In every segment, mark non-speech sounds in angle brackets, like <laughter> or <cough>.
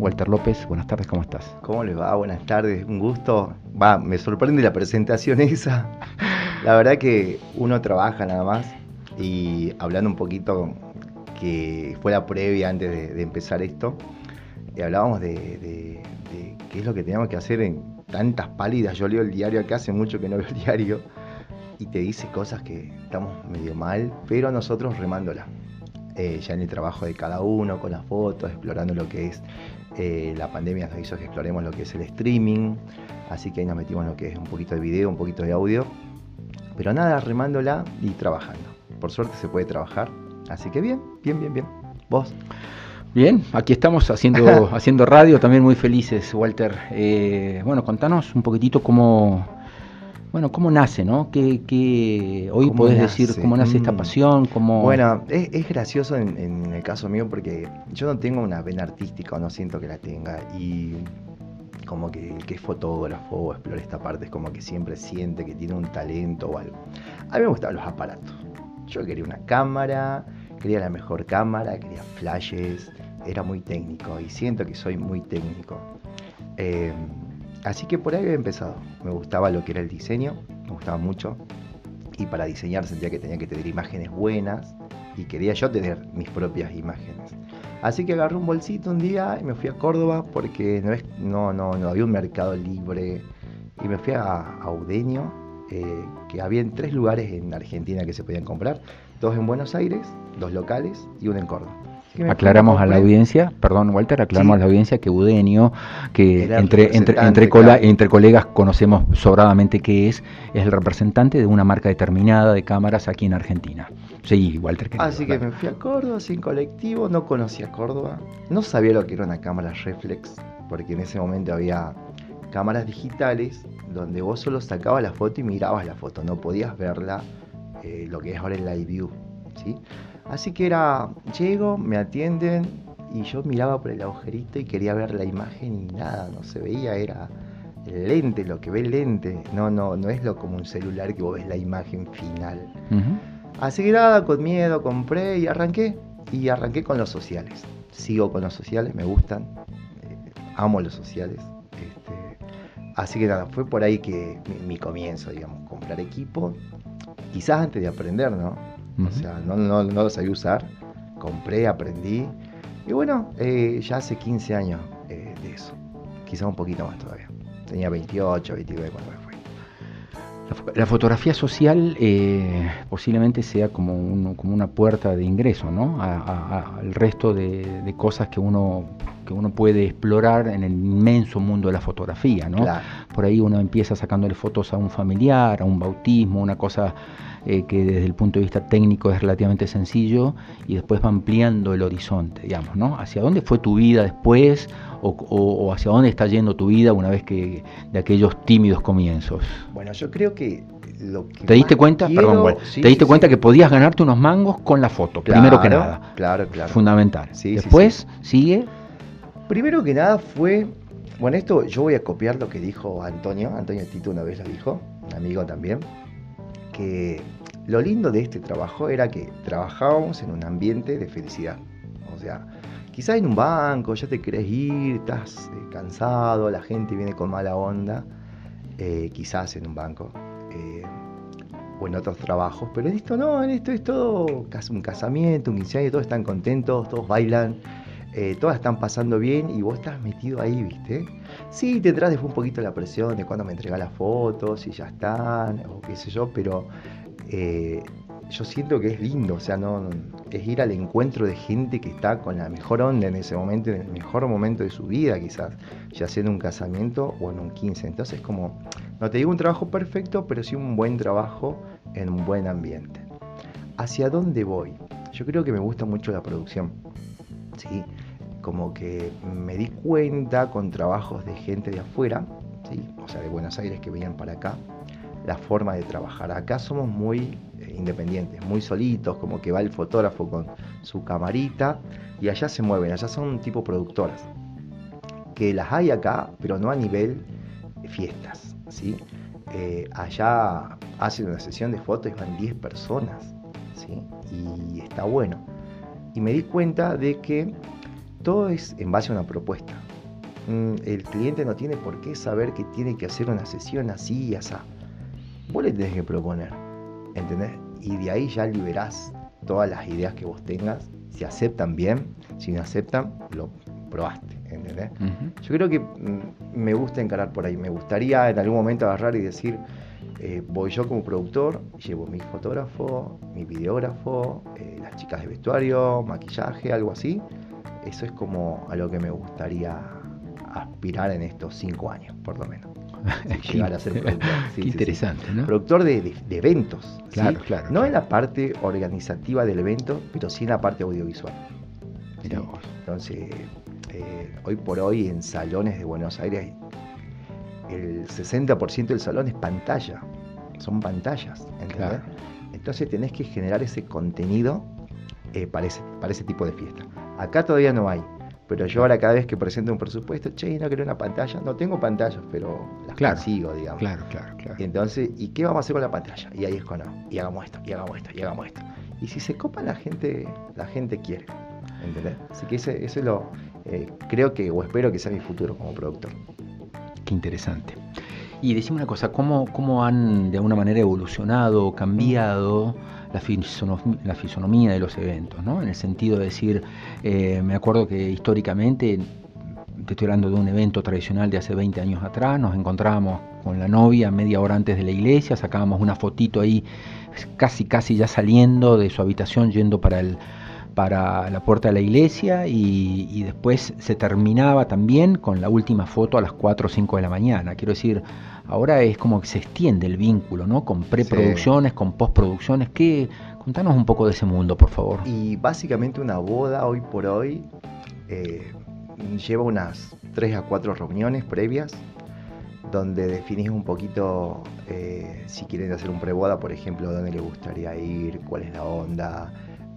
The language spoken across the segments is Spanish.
Walter López, buenas tardes, ¿cómo estás? ¿Cómo les va? Buenas tardes, un gusto. Va, me sorprende la presentación <laughs> esa. La verdad que uno trabaja nada más y hablando un poquito que fue la previa antes de, empezar esto, y hablábamos de, qué es lo que teníamos que hacer en tantas pálidas. Yo leo el diario acá, hace mucho que no veo el diario, y te dice cosas que estamos medio mal, pero nosotros remándola. Eh, ya en el trabajo de cada uno, con las fotos, explorando lo que es eh, la pandemia nos hizo que exploremos lo que es el streaming, así que ahí nos metimos en lo que es un poquito de video, un poquito de audio, pero nada, remándola y trabajando. Por suerte se puede trabajar, así que bien, bien, bien, bien. ¿Vos? Bien, aquí estamos haciendo, <laughs> haciendo radio, también muy felices, Walter. Eh, bueno, contanos un poquitito cómo, bueno, cómo nace, ¿no? ¿Qué, hoy podés decir cómo nace esta mm. pasión? Cómo... Bueno, es, gracioso en, el caso mío porque yo no tengo una vena artística, o no siento que la tenga. Y como que el que es fotógrafo o explora esta parte es como que siempre siente que tiene un talento o algo. A mí me gustaban los aparatos. Yo quería una cámara, quería la mejor cámara, quería flashes, era muy técnico y siento que soy muy técnico. Eh, así que por ahí había empezado. Me gustaba lo que era el diseño, me gustaba mucho. Y para diseñar sentía que tenía que tener imágenes buenas y quería yo tener mis propias imágenes. Así que agarré un bolsito un día y me fui a Córdoba porque no, no, no, había un mercado libre. Y me fui a, a eh, que había en tres lugares en Argentina que se podían comprar. Dos en Buenos Aires, dos locales y uno en Córdoba. Aclaramos a la audiencia, perdón Walter, aclaramos a la audiencia que Udenio, que entre, entre, entre, colegas conocemos sobradamente que es, es el representante de una marca determinada de cámaras aquí en Argentina. Sí, Walter. Así que me fui a Córdoba sin colectivo, no conocía Córdoba, no sabía lo que era una cámara reflex, porque en ese momento había cámaras digitales donde vos solo sacabas la foto y mirabas la foto, no podías verla, eh, lo que es ahora el live view. ¿sí? Así que era, llego, me atienden y yo miraba por el agujerito y quería ver la imagen y nada, no se veía, era el lente, lo que ve el lente, no, no, no es lo como un celular que vos ves la imagen final. Así que nada, con miedo compré y arranqué, y arranqué con los sociales. Sigo con los sociales, me gustan, eh, amo los sociales. Este, así que nada, fue por ahí que mi comienzo, digamos, comprar equipo, quizás antes de aprender, ¿no? O sea, no, no, lo sabía usar. Compré, aprendí. Y bueno, eh, ya hace 15 años eh, de eso. Quizá un poquito más todavía. Tenía 28, 29 cuando fui. La, fotografía social eh, posiblemente sea como, como una puerta de ingreso, ¿no? al resto de, cosas que uno que uno puede explorar en el inmenso mundo de la fotografía, ¿no? Por ahí uno empieza sacándole fotos a un familiar, a un bautismo, una cosa eh, que desde el punto de vista técnico es relativamente sencillo y después va ampliando el horizonte, digamos, ¿no? ¿Hacia dónde fue tu vida después o, hacia dónde está yendo tu vida una vez que de aquellos tímidos comienzos? Bueno, yo creo que lo que ¿Te diste cuenta? Perdón, ¿Te diste cuenta que podías ganarte unos mangos con la foto, primero que nada? Claro, claro. Fundamental. Después, sigue. Primero que nada fue, bueno, esto yo voy a copiar lo que dijo Antonio, Antonio Tito una vez lo dijo, un amigo también lo lindo de este trabajo era que trabajábamos en un ambiente de felicidad. O sea, quizás en un banco ya te querés ir, estás eh, cansado, la gente viene con mala onda, eh, quizás en un banco. Eh, o en otros trabajos, pero en esto no, en esto es todo un casamiento, un 15 años, todos están contentos, todos bailan, todas están pasando bien y vos estás metido ahí, ¿viste? Sí, tendrás después un poquito la presión de cuando me entrega las fotos y ya están, o qué sé yo, pero yo siento que es lindo, o sea, no, es ir al encuentro de gente que está con la mejor onda en ese momento, en el mejor momento de su vida, quizás, ya sea en un casamiento o en un 15. Entonces, como, no te digo un trabajo perfecto, pero sí un buen trabajo en un buen ambiente. ¿Hacia dónde voy? Yo creo que me gusta mucho la producción. ¿sí? como que me di cuenta con trabajos de gente de afuera, ¿sí? o sea, de Buenos Aires que venían para acá, la forma de trabajar. Acá somos muy eh, independientes, muy solitos, como que va el fotógrafo con su camarita y allá se mueven, allá son tipo productoras, que las hay acá, pero no a nivel fiestas, ¿sí? Eh, allá hacen una sesión de fotos y van 10 personas, ¿sí? Y está bueno. Y me di cuenta de que todo es en base a una propuesta. mm, el cliente no tiene por qué saber que tiene que hacer una sesión así y así. Vos le tenés que proponer, ¿entendés? Y de ahí ya liberás todas las ideas que vos tengas. Si aceptan bien, si no aceptan, lo probaste, ¿entendés? Yo creo que mm, me gusta encarar por ahí. Me gustaría en algún momento agarrar y decir, eh, voy yo como productor, llevo mi fotógrafo, mi videógrafo, eh, las chicas de vestuario, maquillaje, algo así. Eso es como a lo que me gustaría aspirar en estos cinco años, por lo menos. <laughs> llegar a ser productor. <laughs> Qué interesante, ¿no? Productor de, eventos. Claro, claro. No en la parte organizativa del evento, pero sí en la parte audiovisual. Entonces, eh, hoy por hoy en salones de Buenos Aires el 60% del salón es pantalla, son pantallas, Entonces tenés que generar ese contenido eh, para, ese, tipo de fiesta. Acá todavía no hay, pero yo ahora cada vez que presento un presupuesto, che, no quiero una pantalla, no tengo pantallas, pero las consigo, digamos. Claro, claro, claro. Y entonces, ¿y qué vamos a hacer con la pantalla? Y ahí es con, y hagamos esto, y hagamos esto, y hagamos esto. Y si se copa la gente, la gente quiere. ¿Entendés? Así que ese, es lo, eh, creo que, o espero que sea mi futuro como productor interesante. Y decime una cosa, ¿cómo, cómo han de alguna manera evolucionado, cambiado la, fisonomía, la fisonomía de los eventos? ¿no? En el sentido de decir, eh, me acuerdo que históricamente, te estoy hablando de un evento tradicional de hace 20 años atrás, nos encontrábamos con la novia media hora antes de la iglesia, sacábamos una fotito ahí, casi, casi ya saliendo de su habitación, yendo para el para la puerta de la iglesia y, después se terminaba también con la última foto a las 4 o 5 de la mañana. Quiero decir, ahora es como que se extiende el vínculo, ¿no? Con preproducciones, con postproducciones. ¿Qué? Contanos un poco de ese mundo, por favor. Y básicamente una boda hoy por hoy eh, lleva unas 3 a 4 reuniones previas donde definís un poquito eh, si quieren hacer un preboda, por ejemplo, dónde le gustaría ir, cuál es la onda,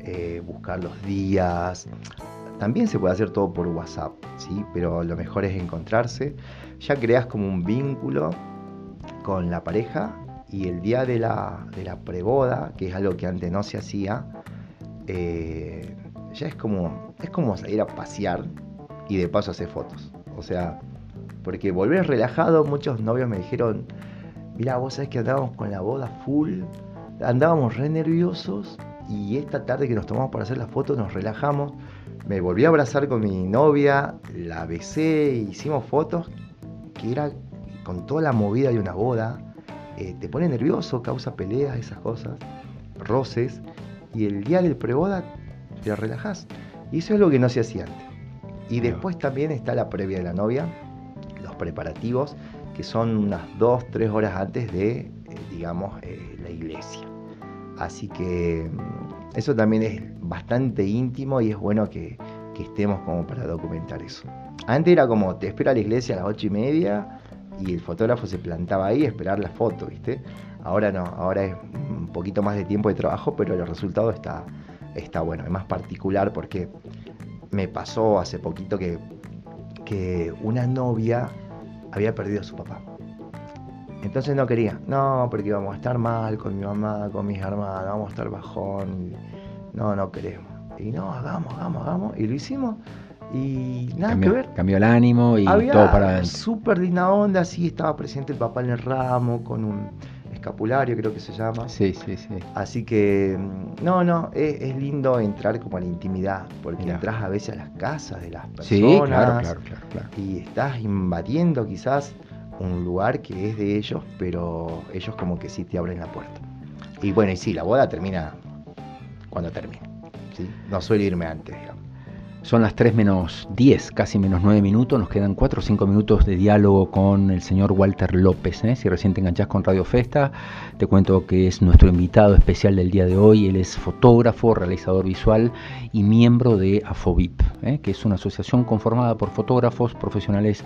eh, buscar los días. También se puede hacer todo por WhatsApp, ¿sí? pero lo mejor es encontrarse. Ya creas como un vínculo con la pareja y el día de la, de la preboda, que es algo que antes no se hacía, eh, ya es como, es como salir a pasear y de paso hacer fotos. O sea, porque volver relajado, muchos novios me dijeron, mira, vos sabés que andábamos con la boda full, andábamos re nerviosos y esta tarde que nos tomamos para hacer la foto nos relajamos. Me volví a abrazar con mi novia, la besé, hicimos fotos que era con toda la movida de una boda. Eh, te pone nervioso, causa peleas, esas cosas, roces. Y el día del preboda te relajás. Y eso es lo que no se hacía antes. Y después también está la previa de la novia, los preparativos, que son unas dos, tres horas antes de, eh, digamos, eh, la iglesia. Así que mm, eso también es bastante íntimo y es bueno que, estemos como para documentar eso. Antes era como, te espera la iglesia a las ocho y media y el fotógrafo se plantaba ahí a esperar la foto, ¿viste? Ahora no, ahora es un poquito más de tiempo de trabajo, pero el resultado está, está bueno, es más particular porque me pasó hace poquito que, que una novia había perdido a su papá. Entonces no quería, no, porque íbamos a estar mal con mi mamá, con mis hermanas, vamos a estar bajón. No, no queremos. Y no, hagamos, hagamos, hagamos. Y lo hicimos. Y nada que ver. Cambió el ánimo y todo para adentro. Súper linda onda, sí, estaba presente el papá en el ramo con un escapulario, creo que se llama. Sí, sí, sí. Así que, mm, no, no, es, lindo entrar como a la intimidad, porque entras a veces a las casas de las personas. Sí, claro, claro, claro. Y estás invadiendo quizás un lugar que es de ellos, pero ellos como que sí te abren la puerta. Y bueno, y sí, la boda termina cuando termine. ¿sí? No suele irme antes, digamos. Son las 3 menos 10, casi menos 9 minutos. Nos quedan 4 o 5 minutos de diálogo con el señor Walter López. ¿eh? Si recién te enganchás con Radio Festa, te cuento que es nuestro invitado especial del día de hoy. Él es fotógrafo, realizador visual y miembro de AFOVIP, ¿eh? que es una asociación conformada por fotógrafos profesionales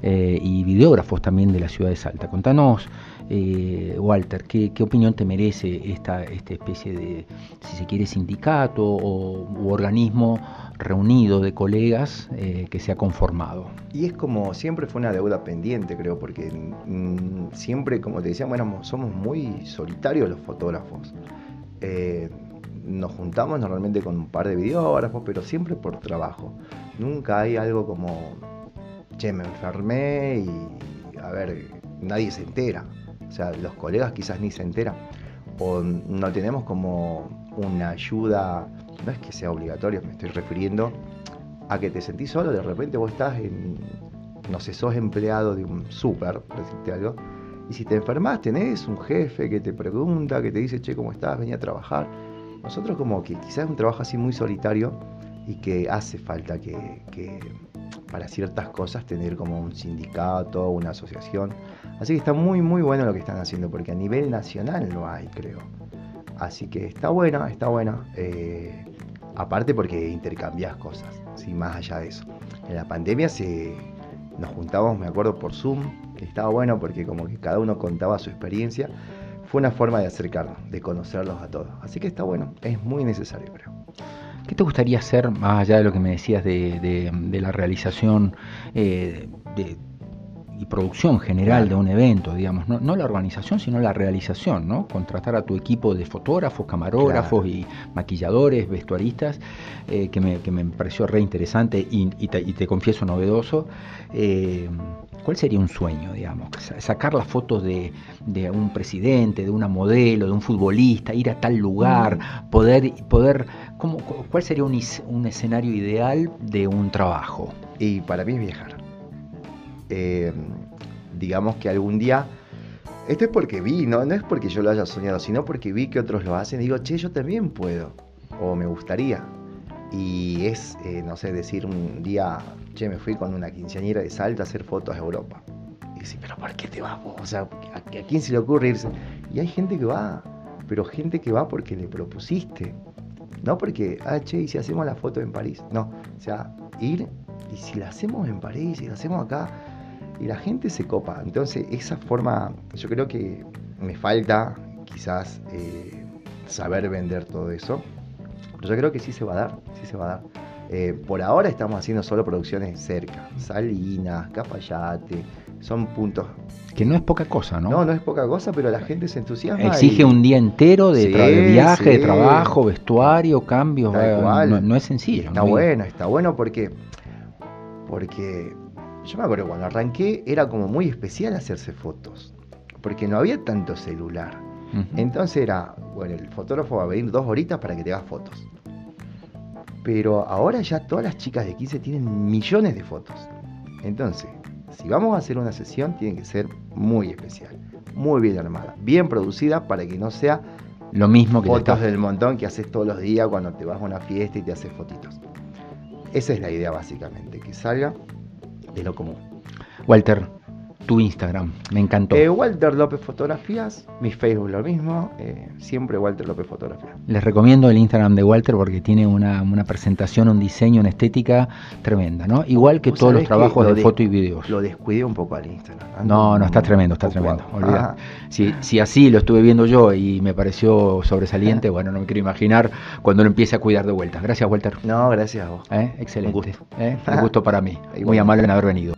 eh, y videógrafos también de la ciudad de Salta. Contanos, eh, Walter, ¿qué, opinión te merece esta, especie de, si se quiere, sindicato o u organismo reunido de colegas eh, que se ha conformado? Y es como siempre fue una deuda pendiente, creo, porque mm, siempre, como te decía, bueno, somos muy solitarios los fotógrafos. nos juntamos normalmente con un par de videógrafos, pero siempre por trabajo. Nunca hay algo como che, me enfermé y, a ver, nadie se entera. O sea, los colegas quizás ni se enteran. O no tenemos como una ayuda, no es que sea obligatorio, me estoy refiriendo a que te sentís solo, de repente vos estás en, no sé, sos empleado de un súper, decirte algo, y si te enfermas tenés un jefe que te pregunta, que te dice, che, ¿cómo estás? Venía a trabajar. Nosotros como que quizás es un trabajo así muy solitario y que hace falta que para ciertas cosas tener como un sindicato, una asociación. Así que está muy, muy bueno lo que están haciendo, porque a nivel nacional no hay, creo. Así que está buena, está buena. Eh, aparte porque intercambias cosas, sin más allá de eso. En la pandemia se, nos juntábamos, me acuerdo, por Zoom, estaba bueno porque como que cada uno contaba su experiencia. Fue una forma de acercarnos, de conocerlos a todos. Así que está bueno, es muy necesario, creo. ¿Qué te gustaría hacer, más allá de lo que me decías de, la realización eh, de y producción general de un evento, digamos, no, la organización, sino la realización, ¿no? Contratar a tu equipo de fotógrafos, camarógrafos y maquilladores, vestuaristas, eh, que, me, que, me, pareció re interesante y, te, confieso novedoso. Eh, ¿Cuál sería un sueño, digamos? Sacar las fotos de, de, un presidente, de una modelo, de un futbolista, ir a tal lugar, mm. poder, poder ¿cómo, ¿cuál sería un, un escenario ideal de un trabajo? Y para mí es viajar eh, digamos que algún día, esto es porque vi, ¿no? no es porque yo lo haya soñado, sino porque vi que otros lo hacen y digo, che, yo también puedo, o me gustaría. Y es, eh, no sé, decir un día, che, me fui con una quinceañera de Salta a hacer fotos a Europa. Y decir, pero ¿por qué te vas vos? O sea, ¿a, ¿a quién se le ocurre irse? Y hay gente que va, pero gente que va porque le propusiste. No porque, ah, che, y si hacemos la foto en París. No, o sea, ir y si la hacemos en París, y la hacemos acá, y la gente se copa. Entonces, esa forma, yo creo que me falta quizás eh, saber vender todo eso, pero yo creo que sí se va a dar, sí se va a dar. Eh, por ahora estamos haciendo solo producciones cerca, Salinas, Capayate, son puntos. Que no es poca cosa, ¿no? No, no es poca cosa, pero la gente se entusiasma. Exige un día entero de, viaje, de trabajo, vestuario, cambios. no, es sencillo. Está bueno, está bueno porque, porque yo me acuerdo cuando arranqué era como muy especial hacerse fotos, porque no había tanto celular. Entonces era, bueno, el fotógrafo va a venir dos horitas para que te hagas fotos. Pero ahora ya todas las chicas de 15 tienen millones de fotos. Entonces, si vamos a hacer una sesión, tiene que ser muy especial, muy bien armada, bien producida para que no sea lo mismo que fotos del montón que haces todos los días cuando te vas a una fiesta y te haces fotitos. Esa es la idea básicamente, que salga de lo común. Walter, tu Instagram, me encantó. Eh, Walter López Fotografías, mi Facebook lo mismo, eh, siempre Walter López Fotografías. Les recomiendo el Instagram de Walter porque tiene una, presentación, un diseño, una estética tremenda, ¿no? Igual que todos los trabajos de, foto y videos. Lo descuidé un poco al Instagram. no, no, está tremendo, está tremendo. Si, si, así lo estuve viendo yo y me pareció sobresaliente, bueno, no me quiero imaginar cuando lo empiece a cuidar de vuelta. Gracias, Walter. No, gracias a vos. ¿Eh? Excelente. Un gusto. Un gusto para mí. <laughs> Muy amable en haber venido.